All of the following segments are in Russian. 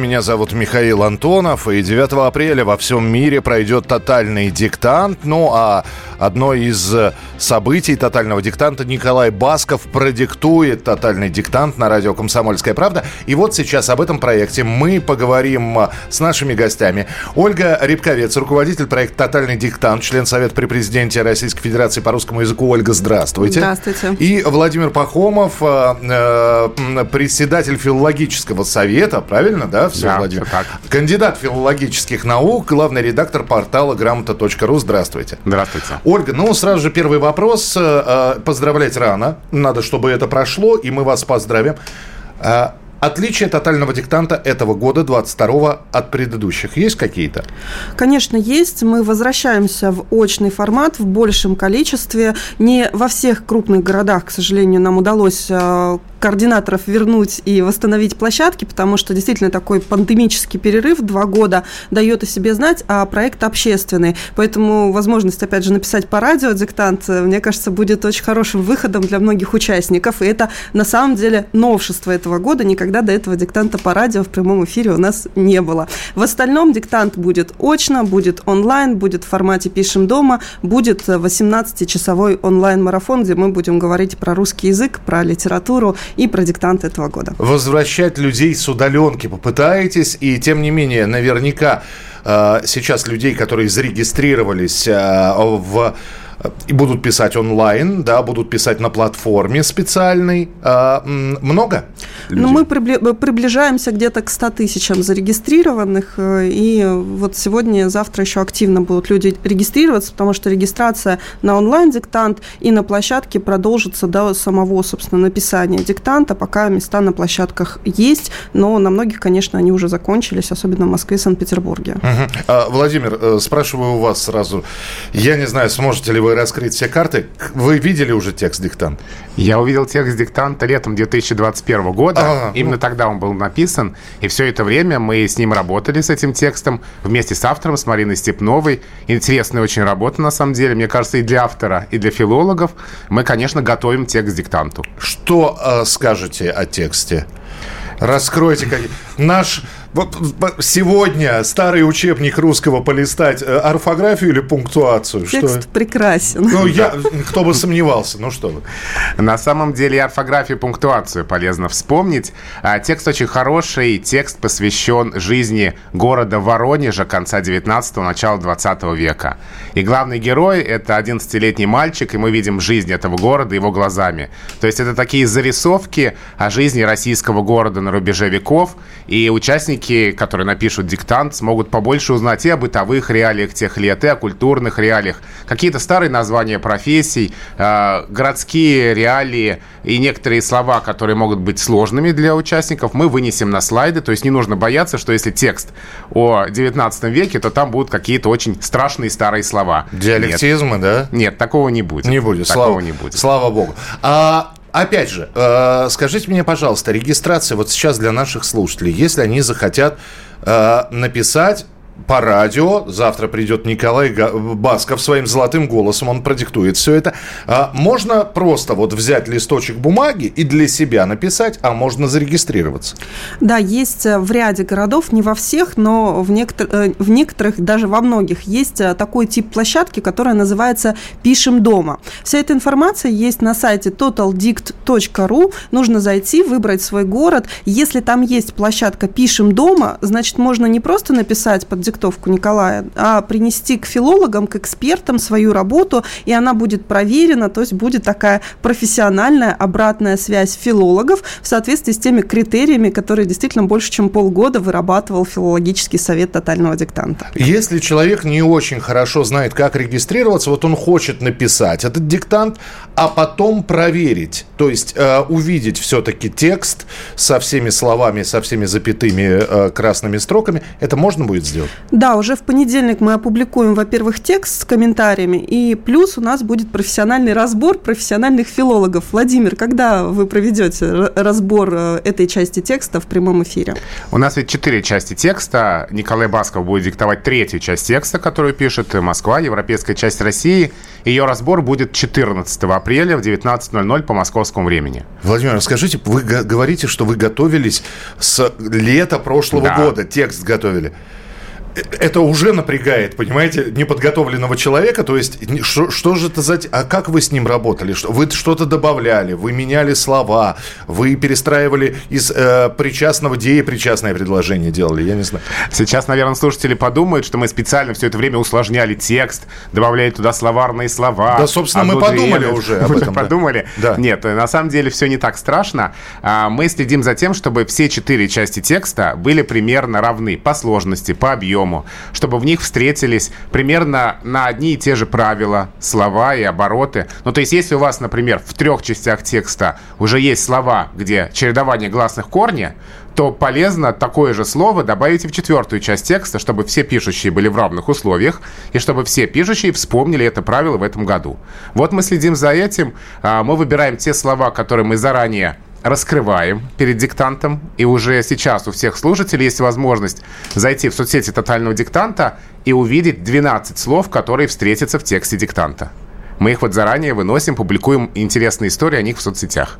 Меня зовут Михаил Антонов, и 9 апреля во всем мире пройдет тотальный диктант. Ну а одно из событий тотального диктанта Николай Басков продиктует тотальный диктант на радио «Комсомольская правда». И вот сейчас об этом проекте мы поговорим с нашими гостями. Ольга Рябковец, руководитель проекта «Тотальный диктант», член Совета при президенте Российской Федерации по русскому языку. Ольга, здравствуйте. Здравствуйте. И Владимир Пахомов, э, э, председатель филологического совета, правильно, да? Все, Да, Владимир? всё так. Кандидат филологических наук, главный редактор портала грамота.ру. Здравствуйте. Здравствуйте. Ольга, ну сразу же первый вопрос. Э, э, Поздравлять рано. Надо, чтобы это прошло, и мы вас поздравим. Э, Отличия тотального диктанта этого года, 22 от предыдущих, есть какие-то? Конечно, есть. Мы возвращаемся в очный формат в большем количестве. Не во всех крупных городах, к сожалению, нам удалось координаторов вернуть и восстановить площадки, потому что действительно такой пандемический перерыв два года дает о себе знать, а проект общественный. Поэтому возможность, опять же, написать по радио диктант, э, мне кажется, будет очень хорошим выходом для многих участников. И это на самом деле новшество этого года. Никогда до этого диктанта по радио в прямом эфире у нас не было. В остальном диктант будет очно, будет онлайн, будет в формате «Пишем дома», будет э, 18-часовой онлайн-марафон, где мы будем говорить про русский язык, про литературу и про диктант этого года. Возвращать людей с удаленки попытаетесь, и тем не менее, наверняка э, сейчас людей, которые зарегистрировались э, в и будут писать онлайн, да, будут писать на платформе специальной. А, много? Ну, мы прибли- приближаемся где-то к 100 тысячам зарегистрированных, э, и вот сегодня, завтра еще активно будут люди регистрироваться, потому что регистрация на онлайн-диктант и на площадке продолжится до самого, собственно, написания диктанта, пока места на площадках есть, но на многих, конечно, они уже закончились, особенно в Москве и Санкт-Петербурге. Мгм. А, Владимир, э, спрашиваю у вас сразу. Я не знаю, сможете ли вы раскрыть все карты. Вы видели уже текст диктант? Я увидел текст диктанта летом 2021 года. А, Именно тогда он был написан. И все это время мы с ним работали, с этим текстом, вместе с автором, с Мариной Степновой. Интересная очень работа, на самом деле. Мне кажется, и для автора, и для филологов. Мы, конечно, готовим текст диктанту. Что э, скажете о тексте? Раскройте как наш вот, сегодня старый учебник русского полистать э, орфографию или пунктуацию? Текст прекрасен. Ну, я, кто бы сомневался, ну что вы. На самом деле орфографию, и пунктуацию полезно вспомнить. А, Текст очень хороший. Текст посвящен жизни города Воронежа конца 19-го, начала 20 века. И главный герой – это 11-летний мальчик, и мы видим жизнь этого города его глазами. То есть это такие зарисовки о жизни российского города на рубеже веков. И участники, которые напишут диктант, смогут побольше узнать и о бытовых реалиях тех лет, и о культурных реалиях. Какие-то старые названия профессий, э, городские реалии и некоторые слова, которые могут быть сложными для участников, мы вынесем на слайды. То есть не нужно бояться, что если текст о 19 веке, то там будут какие-то очень страшные старые слова. Диалектизмы, да? Нет, нет такого не будет. Не будет, Такого слава, не будет. слава богу. А, опять же, э, скажите мне, пожалуйста, регистрация вот сейчас для наших слушателей, если они захотят э, написать по радио, завтра придет Николай Басков своим золотым голосом, он продиктует все это. А, можно просто вот взять листочек бумаги и для себя написать, а можно зарегистрироваться. Да, есть э, в ряде городов, не во всех, но в, некотор- э, в некоторых, даже во многих, есть э, такой тип площадки, которая называется «Пишем дома». Вся эта информация есть на сайте totaldict.ru. Нужно зайти, выбрать свой город. Если там есть площадка «Пишем дома», значит, можно не просто написать под диктовку Николая, а принести к филологам, к экспертам свою работу, и она будет проверена, то есть будет такая профессиональная обратная связь филологов в соответствии с теми критериями, которые действительно больше, чем полгода вырабатывал филологический совет тотального диктанта. Если человек не очень хорошо знает, как регистрироваться, вот он хочет написать этот диктант, а потом проверить, то есть э, увидеть все-таки текст со всеми словами, со всеми запятыми э, красными строками, это можно будет сделать? Да, уже в понедельник мы опубликуем, во-первых, текст с комментариями, и плюс у нас будет профессиональный разбор профессиональных филологов. Владимир, когда вы проведете разбор э, этой части текста в прямом эфире? У нас ведь четыре части текста. Николай Басков будет диктовать третью часть текста, которую пишет Москва, европейская часть России. Ее разбор будет 14 апреля в 19.00 по московскому времени. Владимир, расскажите, вы говорите, что вы готовились с лета прошлого да. года, текст готовили это уже напрягает, понимаете, неподготовленного человека. То есть, что, что же это за... А как вы с ним работали? Что, вы что-то добавляли, вы меняли слова, вы перестраивали из э, причастного деепричастное предложение делали, я не знаю. Сейчас, наверное, слушатели подумают, что мы специально все это время усложняли текст, добавляли туда словарные слова. Да, собственно, мы подумали уже об этом. Подумали? Да. Нет, на самом деле все не так страшно. А, мы следим за тем, чтобы все четыре части текста были примерно равны по сложности, по объему, объему, чтобы в них встретились примерно на одни и те же правила, слова и обороты. Ну, то есть, если у вас, например, в трех частях текста уже есть слова, где чередование гласных корня, то полезно такое же слово добавить и в четвертую часть текста, чтобы все пишущие были в равных условиях, и чтобы все пишущие вспомнили это правило в этом году. Вот мы следим за этим. А, мы выбираем те слова, которые мы заранее раскрываем перед диктантом. И уже сейчас у всех слушателей есть возможность зайти в соцсети тотального диктанта и увидеть 12 слов, которые встретятся в тексте диктанта. Мы их вот заранее выносим, публикуем интересные истории о них в соцсетях.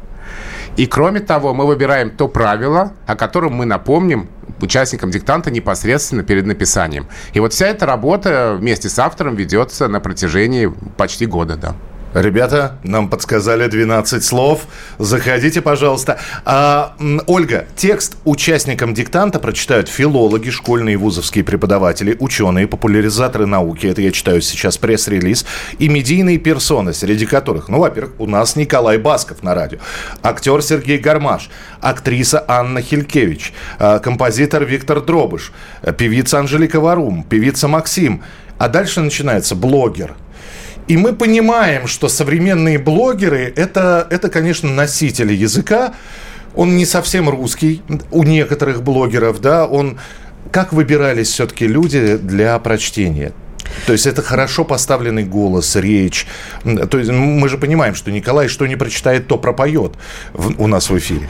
И кроме того, мы выбираем то правило, о котором мы напомним участникам диктанта непосредственно перед написанием. И вот вся эта работа вместе с автором ведется на протяжении почти года, да. Ребята, нам подсказали 12 слов. Заходите, пожалуйста. А, Ольга, текст участникам диктанта прочитают филологи, школьные и вузовские преподаватели, ученые, популяризаторы науки, это я читаю сейчас пресс-релиз, и медийные персоны, среди которых, ну, во-первых, у нас Николай Басков на радио, актер Сергей Гармаш, актриса Анна Хилькевич, а, композитор Виктор Дробыш, певица Анжелика Варум, певица Максим. А дальше начинается блогер – и мы понимаем, что современные блогеры это, это, конечно, носители языка. Он не совсем русский у некоторых блогеров, да, он... Как выбирались все-таки люди для прочтения? То есть это хорошо поставленный голос, речь. То есть мы же понимаем, что Николай что не прочитает, то пропоет в, у нас в эфире.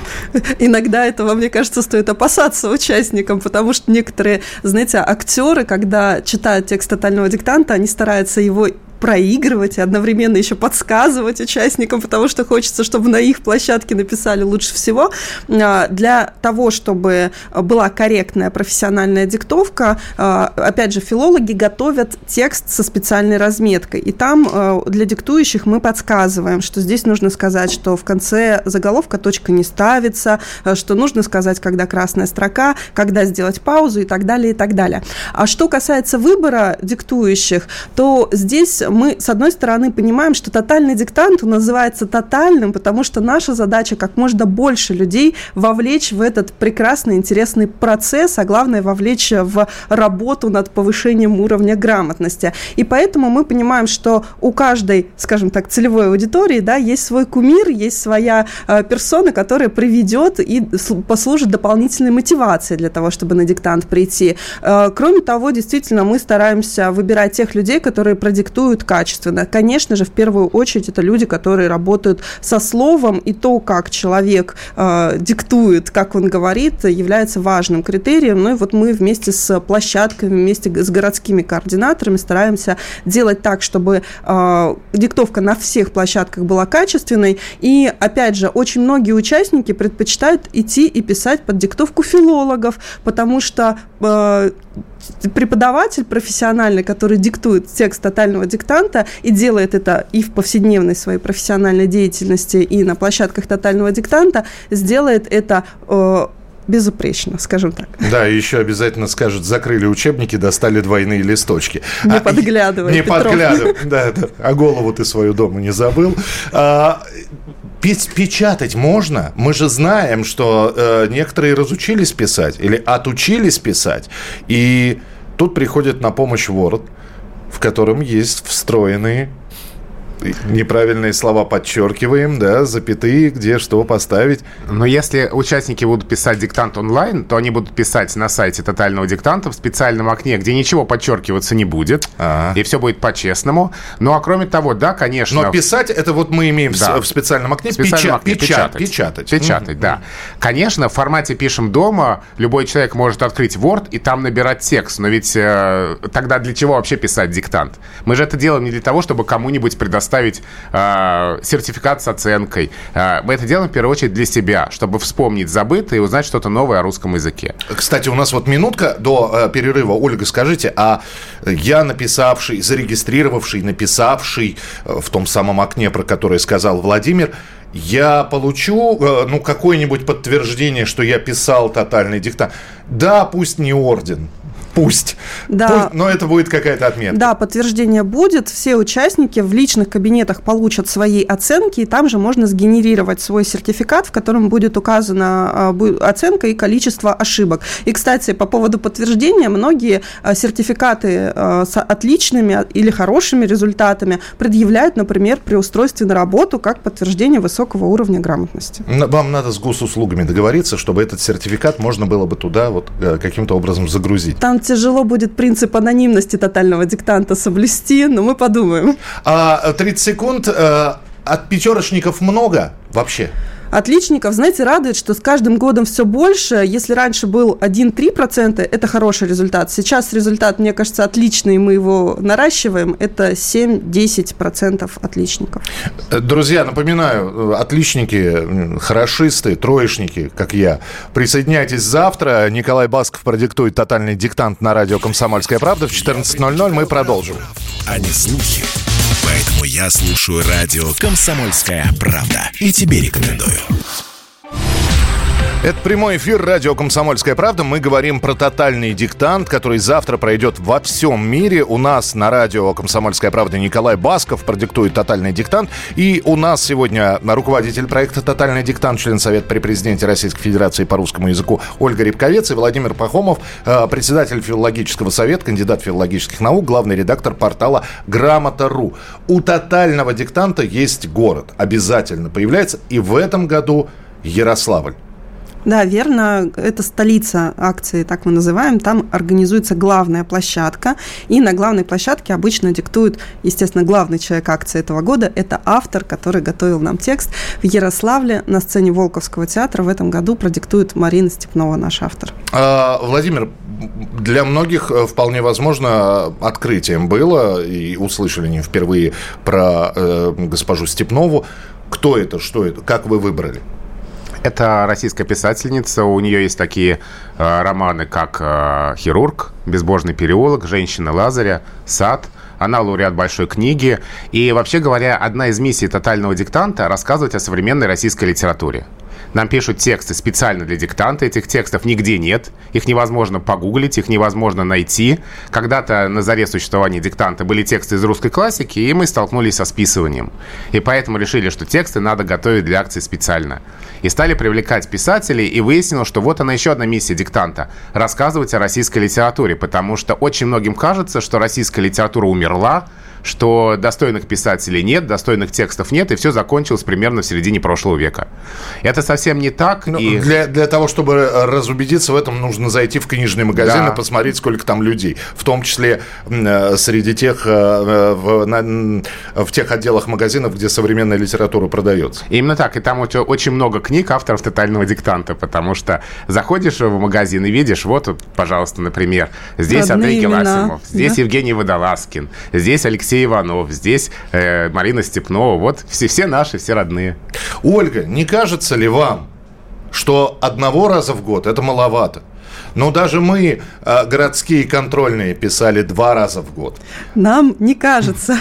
Иногда этого, мне кажется, стоит опасаться участникам, потому что некоторые, знаете, актеры, когда читают текст тотального диктанта, они стараются его проигрывать и одновременно еще подсказывать участникам, потому что хочется, чтобы на их площадке написали лучше всего. А, для того, чтобы была корректная профессиональная диктовка, а, опять же, филологи готовят текст со специальной разметкой. И там а, для диктующих мы подсказываем, что здесь нужно сказать, что в конце заголовка точка не ставится, что нужно сказать, когда красная строка, когда сделать паузу и так далее, и так далее. А что касается выбора диктующих, то здесь мы, с одной стороны, понимаем, что тотальный диктант называется тотальным, потому что наша задача как можно больше людей вовлечь в этот прекрасный, интересный процесс, а главное, вовлечь в работу над повышением уровня грамотности. И поэтому мы понимаем, что у каждой, скажем так, целевой аудитории да, есть свой кумир, есть своя э, персона, которая приведет и послужит дополнительной мотивацией для того, чтобы на диктант прийти. Э, кроме того, действительно, мы стараемся выбирать тех людей, которые продиктуют диктуют качественно. Конечно же, в первую очередь это люди, которые работают со словом, и то, как человек э, диктует, как он говорит, является важным критерием. Ну и вот мы вместе с площадками, вместе с городскими координаторами стараемся делать так, чтобы э, диктовка на всех площадках была качественной. И, опять же, очень многие участники предпочитают идти и писать под диктовку филологов, потому что э, преподаватель профессиональный, который диктует текст тотального диктанта и делает это и в повседневной своей профессиональной деятельности, и на площадках тотального диктанта, сделает это э, безупречно, скажем так. Да, и еще обязательно скажут, закрыли учебники, достали двойные листочки. Не а, подглядывай, Не подглядывай, да, да. А голову ты свою дома не забыл. А, печатать можно. Мы же знаем, что э, некоторые разучились писать или отучились писать. И тут приходит на помощь Word, в котором есть встроенные Неправильные слова подчеркиваем, да, запятые, где что поставить. Но если участники будут писать диктант онлайн, то они будут писать на сайте тотального диктанта в специальном окне, где ничего подчеркиваться не будет. А-а. И все будет по-честному. Ну, а кроме того, да, конечно... Но писать, это вот мы имеем да. в специальном окне, в специальном окне печатать. Печатать, печатать mm-hmm. да. Конечно, в формате «пишем дома» любой человек может открыть Word и там набирать текст. Но ведь э, тогда для чего вообще писать диктант? Мы же это делаем не для того, чтобы кому-нибудь предоставить э, сертификат с оценкой. Э, мы это делаем в первую очередь для себя, чтобы вспомнить забытое и узнать что-то новое о русском языке. Кстати, у нас вот минутка до э, перерыва. Ольга, скажите, а я написавший, зарегистрировавший, написавший э, в том самом окне, про которое сказал Владимир, я получу, э, ну, какое-нибудь подтверждение, что я писал тотальный диктант. Да, пусть не орден, Пусть. Да. Пусть, но это будет какая-то отметка. Да, подтверждение будет. Все участники в личных кабинетах получат свои оценки, и там же можно сгенерировать свой сертификат, в котором будет указана а, оценка и количество ошибок. И, кстати, по поводу подтверждения, многие а, сертификаты а, с отличными или хорошими результатами предъявляют, например, при устройстве на работу как подтверждение высокого уровня грамотности. Вам надо с госуслугами договориться, чтобы этот сертификат можно было бы туда вот э, каким-то образом загрузить. Там тяжело будет принцип анонимности тотального диктанта соблюсти, но мы подумаем. А 30 секунд. Э, от пятерочников много вообще? Отличников, знаете, радует, что с каждым годом все больше. Если раньше был 1-3%, это хороший результат. Сейчас результат, мне кажется, отличный, мы его наращиваем. Это 7-10% отличников. Друзья, напоминаю, отличники, хорошисты, троечники, как я, присоединяйтесь завтра. Николай Басков продиктует тотальный диктант на радио «Комсомольская правда» в 14.00. Мы продолжим. А не слухи. Поэтому я слушаю радио «Комсомольская правда». И тебе рекомендую. Это прямой эфир радио «Комсомольская правда». Мы говорим про тотальный диктант, который завтра пройдет во всем мире. У нас на радио «Комсомольская правда» Николай Басков продиктует тотальный диктант. И у нас сегодня руководитель проекта «Тотальный диктант», член Совета при президенте Российской Федерации по русскому языку Ольга Рябковец и Владимир Пахомов, э, председатель филологического совета, кандидат филологических наук, главный редактор портала «Грамота.ру». У тотального диктанта есть город. Обязательно появляется. И в этом году Ярославль. Да, верно. Это столица акции, так мы называем. Там организуется главная площадка. И на главной площадке обычно диктует, естественно, главный человек акции этого года. Это автор, который готовил нам текст. В Ярославле на сцене Волковского театра в этом году продиктует Марина Степнова, наш автор. А, Владимир, для многих э, вполне возможно открытием было, и услышали не впервые про э, госпожу Степнову. Кто это, что это, как вы выбрали? Это российская писательница. У нее есть такие э, романы, как э, «Хирург», «Безбожный переулок», «Женщина Лазаря», «Сад». Она лауреат большой книги. И, вообще говоря, одна из миссий тотального диктанта – рассказывать о современной российской литературе. Нам пишут тексты специально для диктанта. Этих текстов нигде нет. Их невозможно погуглить, их невозможно найти. Когда-то на заре существования диктанта были тексты из русской классики, и мы столкнулись со списыванием. И поэтому решили, что тексты надо готовить для акции специально. И стали привлекать писателей, и выяснилось, что вот она еще одна миссия диктанта – рассказывать о российской литературе, потому что очень многим кажется, что российская литература умерла, что достойных писателей нет, достойных текстов нет, и все закончилось примерно в середине прошлого века. Это совсем не так. Ну, и... для, для того, чтобы разубедиться в этом, нужно зайти в книжный магазин да. и посмотреть, сколько там людей. В том числе э, среди тех, э, в, на, в тех отделах магазинов, где современная литература продается. Именно так. И там очень много книг авторов тотального диктанта, потому что заходишь в магазин и видишь, вот, пожалуйста, например, здесь Родные Андрей Геласимов, здесь да? Евгений Водолазкин, здесь Алексей Алексей Иванов, здесь э, Марина Степнова. Вот все, все наши, все родные. Ольга, не кажется ли вам, что одного раза в год это маловато? Но даже мы, э, городские контрольные, писали два раза в год. Нам не кажется.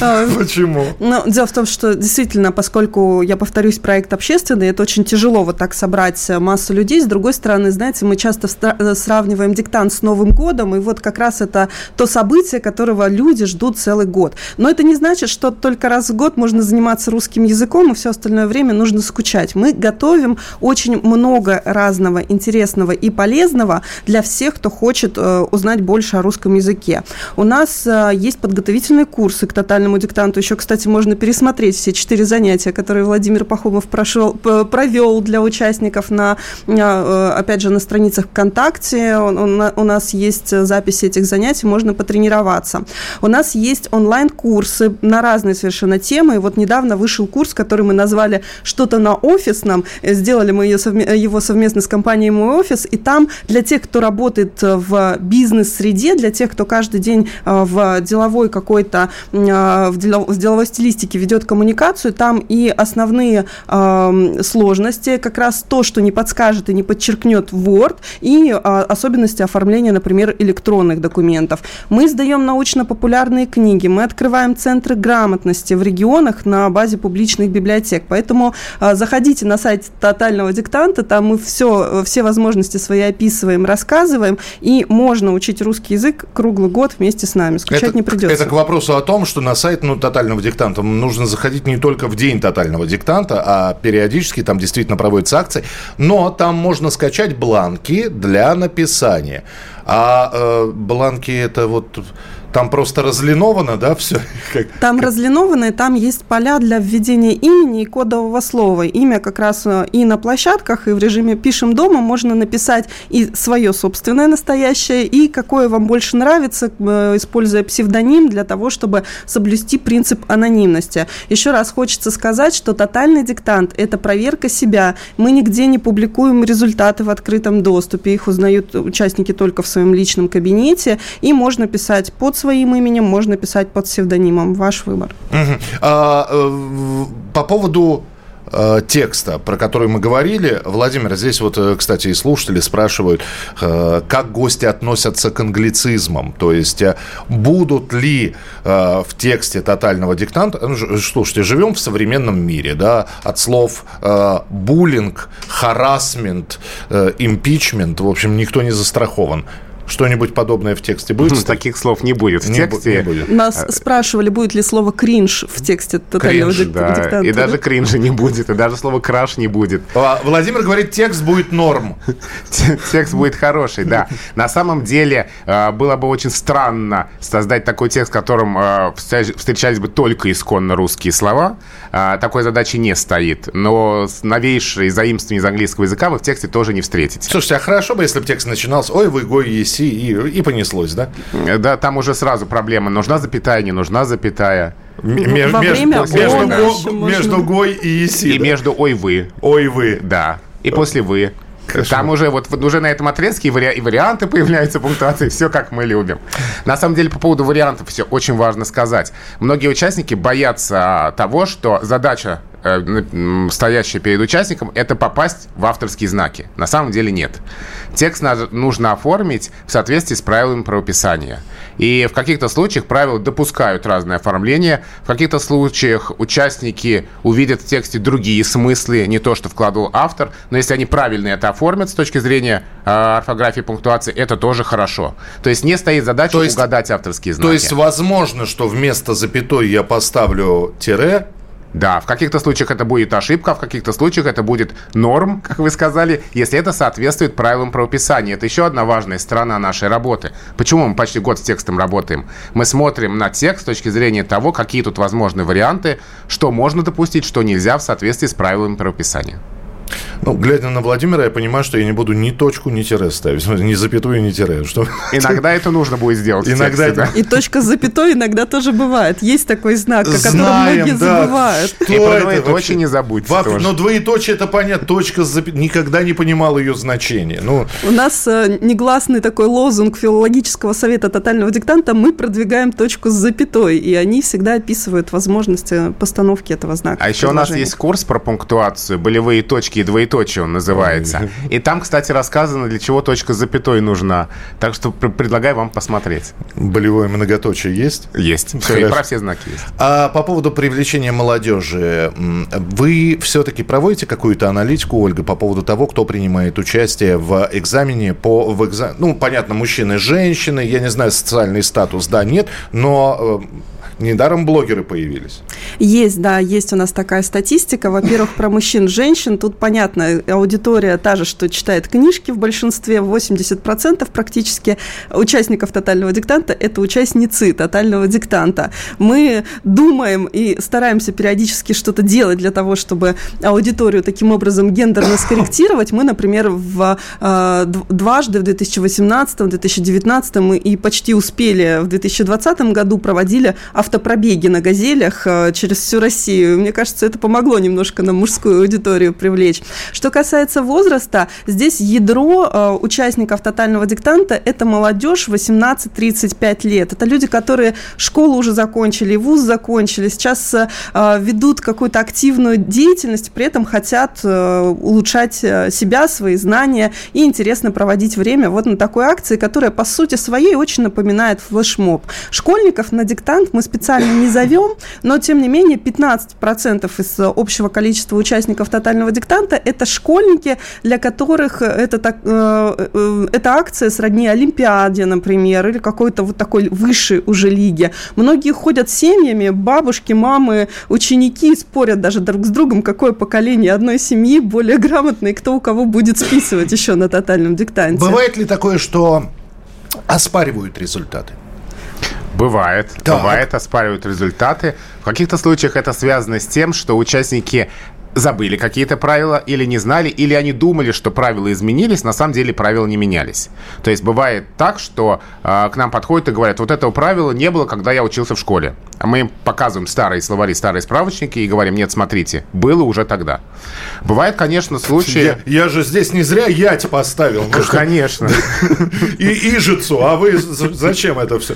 Почему? Ну, дело в том, что действительно, поскольку, я повторюсь, проект общественный, это очень тяжело вот так собрать массу людей. С другой стороны, знаете, мы часто э, сравниваем диктант с Новым годом, и вот как раз это то событие, которого люди ждут целый год. Но это не значит, что только раз в год можно заниматься русским языком, и все остальное время нужно скучать. Мы готовим очень много разного интересного и полезного, доступного для всех, кто хочет э, узнать больше о русском языке. У нас э, есть подготовительные курсы к тотальному диктанту. Еще, кстати, можно пересмотреть все четыре занятия, которые Владимир Пахомов прошел, провел для участников на, опять же, на страницах ВКонтакте. У нас есть записи этих занятий, можно потренироваться. У нас есть онлайн-курсы на разные совершенно темы. И вот недавно вышел курс, который мы назвали «Что-то на офисном». Сделали мы его совместно с компанией «Мой офис». И там для тех, кто работает в бизнес-среде, для тех, кто каждый день э, в деловой какой-то, э, в деловой стилистике ведет коммуникацию, там и основные эм, сложности, как раз то, что не подскажет и не подчеркнет Word, и э, особенности оформления, например, электронных документов. Мы сдаем научно-популярные книги, мы открываем центры грамотности в регионах на базе публичных библиотек. Поэтому заходите на сайт тотального диктанта, там мы все, все возможности свои описываем, рассказываем, и можно учить русский язык круглый год вместе с нами. Скучать это, не придется. Это к вопросу о том, что на сайт ну, тотального диктанта нужно заходить не только в день тотального диктанта, а периодически там действительно проводятся акции, но там можно скачать бланки для написания. А э, бланки это вот там просто разлиновано, да, все? Там разлиновано, и там есть поля для введения имени и кодового слова. Имя как раз э, и на площадках, и в режиме «пишем дома» можно написать и свое собственное настоящее, и какое вам больше нравится, э, используя псевдоним для того, чтобы соблюсти принцип анонимности. Еще раз хочется сказать, что тотальный диктант – это проверка себя. Мы нигде не публикуем результаты в открытом доступе, их узнают участники только в своем личном кабинете, и можно писать под своим именем, можно писать под псевдонимом. Ваш выбор. А, э, по поводу э, текста, про который мы говорили. Владимир, здесь вот, э, кстати, и слушатели спрашивают, как гости относятся к англицизмам. То есть, будут ли в тексте тотального диктанта... Ну, слушайте, живем в современном мире, да, от слов буллинг, харасмент, импичмент, в общем, никто не застрахован. Что-нибудь подобное в тексте будет? Ну, таких слов не будет в не тексте. Не будет. Нас а, спрашивали, будет ли слово кринж в тексте тотального кринж, да. диктанта. И даже кринжа не будет, и даже слова краш не будет. А, Владимир говорит, текст будет норм. Текст будет хороший, да. На самом деле, а, было бы очень странно создать такой текст, в котором встречались бы только исконно русские слова. Такой задачи не стоит. Но новейшие заимствования из английского языка вы в тексте тоже не встретите. Слушайте, а хорошо бы, если бы текст начинался «Ой, вы гой еси и, и понеслось, да? Да, там уже сразу проблема. Нужна запятая, не нужна запятая. Между, Во время между, между, между гой и еси. И да? между ой вы. Ой вы. Да. И после вы. Хорошо. Там уже вот уже на этом отрезке и, вари- и варианты появляются пунктуации, все как мы любим. На самом деле по поводу вариантов все очень важно сказать. Многие участники боятся того, что задача Э, стоящая перед участником, это попасть в авторские знаки. На самом деле нет. Текст нужно оформить в соответствии с правилами правописания. И в каких-то случаях правила допускают разное оформление. В каких-то случаях участники увидят в тексте другие смыслы, не то, что вкладывал автор. Но если они правильно это оформят с точки зрения э, орфографии, пунктуации, это тоже хорошо. То есть не стоит задача то есть, угадать авторские знаки. То есть возможно, что вместо запятой я поставлю тире, да, в каких-то случаях это будет ошибка, в каких-то случаях это будет норм, как вы сказали, если это соответствует правилам правописания. Это еще одна важная сторона нашей работы. Почему мы почти год с текстом работаем? Мы смотрим на текст с точки зрения того, какие тут возможны варианты, что можно допустить, что нельзя в соответствии с правилами правописания. Ну, глядя на Владимира, я понимаю, что я не буду ни точку, ни тире ставить. Ни запятую, ни тире. Что... Иногда это нужно будет сделать. Иногда это... И точка с запятой иногда тоже бывает. Есть такой знак, о котором Знаем, многие да. забывают. Что и про двоеточие не забудьте Вап... тоже. Но двоеточие это понятно. Точка с запятой. Никогда не понимал ее значение. Ну... У нас э, негласный такой лозунг филологического совета тотального диктанта «Мы продвигаем точку с запятой». И они всегда описывают возможности постановки этого знака. А еще у нас есть курс про пунктуацию, болевые точки и двоеточие он называется. И там, кстати, рассказано, для чего точка с запятой нужна. Так что предлагаю вам посмотреть. Болевое многоточие есть? Есть. Все, и про все знаки есть. А по поводу привлечения молодежи, вы все-таки проводите какую-то аналитику, Ольга, по поводу того, кто принимает участие в экзамене по... В экзамен... Ну, понятно, мужчины, женщины, я не знаю, социальный статус, да, нет, но э, Недаром блогеры появились. Есть, да, есть у нас такая статистика. Во-первых, про мужчин, женщин. Тут понятно, аудитория та же, что читает книжки в большинстве. 80% практически участников тотального диктанта – это участницы тотального диктанта. Мы думаем и стараемся периодически что-то делать для того, чтобы аудиторию таким образом гендерно скорректировать. Мы, например, в, э, дважды в 2018, 2019 и почти успели в 2020 году проводили автопробеги на «Газелях» э, через всю Россию. Мне кажется, это помогло немножко нам мужскую аудиторию привлечь. Что касается возраста, здесь ядро э, участников тотального диктанта – это молодежь 18-35 лет. Это люди, которые школу уже закончили, вуз закончили, сейчас э, ведут какую-то активную деятельность, при этом хотят улучшать себя, свои знания и интересно проводить время вот на такой акции, которая по сути своей очень напоминает флешмоб. Школьников на диктант мы специально не зовем, но тем не менее 15% из общего количества участников тотального диктанта это школьники, для которых это, так, э, э, эта акция сродни Олимпиаде, например, или какой-то вот такой высшей уже лиге. Многие ходят семьями, бабушки, мамы, ученики спорят даже друг с другом, какое поколение одной семьи более грамотное, кто у кого будет списывать еще на тотальном диктанте. Бывает ли такое, что оспаривают результаты? Бывает. Так. Бывает, оспаривают результаты. В каких-то случаях это связано с тем, что участники забыли какие-то правила или не знали, или они думали, что правила изменились, на самом деле правила не менялись. То есть бывает так, что э, к нам подходят и говорят, вот этого правила не было, когда я учился в школе. А мы показываем старые словари, старые справочники и говорим, нет, смотрите, было уже тогда. Бывает, конечно, случаи... Я, я же здесь не зря ять поставил. Ну, конечно. И ижицу, а вы зачем это все?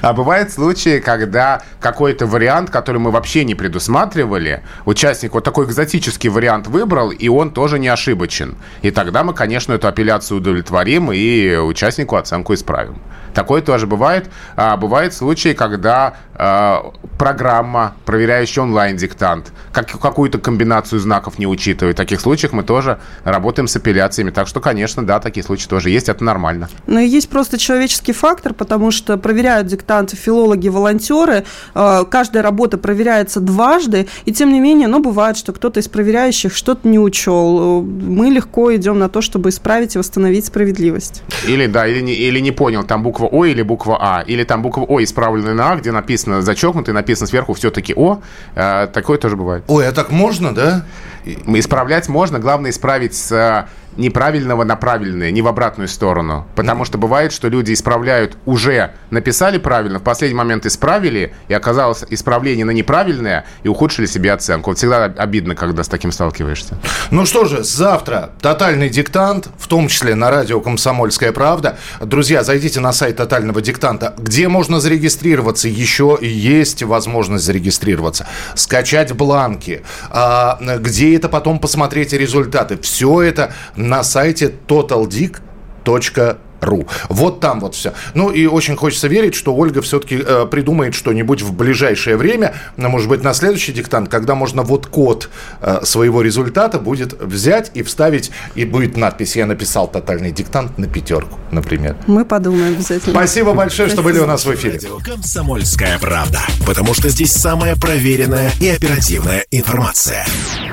А бывают случаи, когда какой-то вариант, который мы вообще не предусматривали, участник вот такой экзотический вариант выбрал, и он тоже не ошибочен. И тогда мы, конечно, эту апелляцию удовлетворим и участнику оценку исправим. Такое тоже бывает. А, бывают случаи, когда а, программа, проверяющая онлайн-диктант, как, какую-то комбинацию знаков не учитывает. В таких случаях мы тоже работаем с апелляциями. Так что, конечно, да, такие случаи тоже есть, это нормально. Но есть просто человеческий фактор, потому что проверяют диктанты филологи, волонтеры. А, каждая работа проверяется дважды, и тем не менее, ну, бывает, что кто-то из проверяющих что-то не учел. Мы легко идем на то, чтобы исправить и восстановить справедливость. Или, да, или не, или не понял, там буква О или буква А, или там буква О исправленная на А, где написано зачеркнутый, написано сверху все-таки О. Э, такое тоже бывает. Ой, а так можно, да? Исправлять можно, главное исправить с неправильного на правильное, не в обратную сторону. Потому что бывает, что люди исправляют, уже написали правильно, в последний момент исправили, и оказалось исправление на неправильное, и ухудшили себе оценку. Вот всегда обидно, когда с таким сталкиваешься. Ну что же, завтра тотальный диктант, в том числе на радио «Комсомольская правда». Друзья, зайдите на сайт тотального диктанта, где можно зарегистрироваться. Еще есть возможность зарегистрироваться. Скачать бланки, а, где это потом посмотреть результаты. Все это на сайте totaldic.ru ру. Вот там вот все. Ну и очень хочется верить, что Ольга все-таки э, придумает что-нибудь в ближайшее время, ну, может быть, на следующий диктант, когда можно вот код э, своего результата будет взять и вставить, и будет надпись «Я написал тотальный диктант на пятерку», например. Мы подумаем обязательно. Спасибо большое, что были у нас в эфире. «Комсомольская правда», потому что здесь самая проверенная и оперативная информация.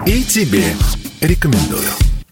И тебе рекомендую.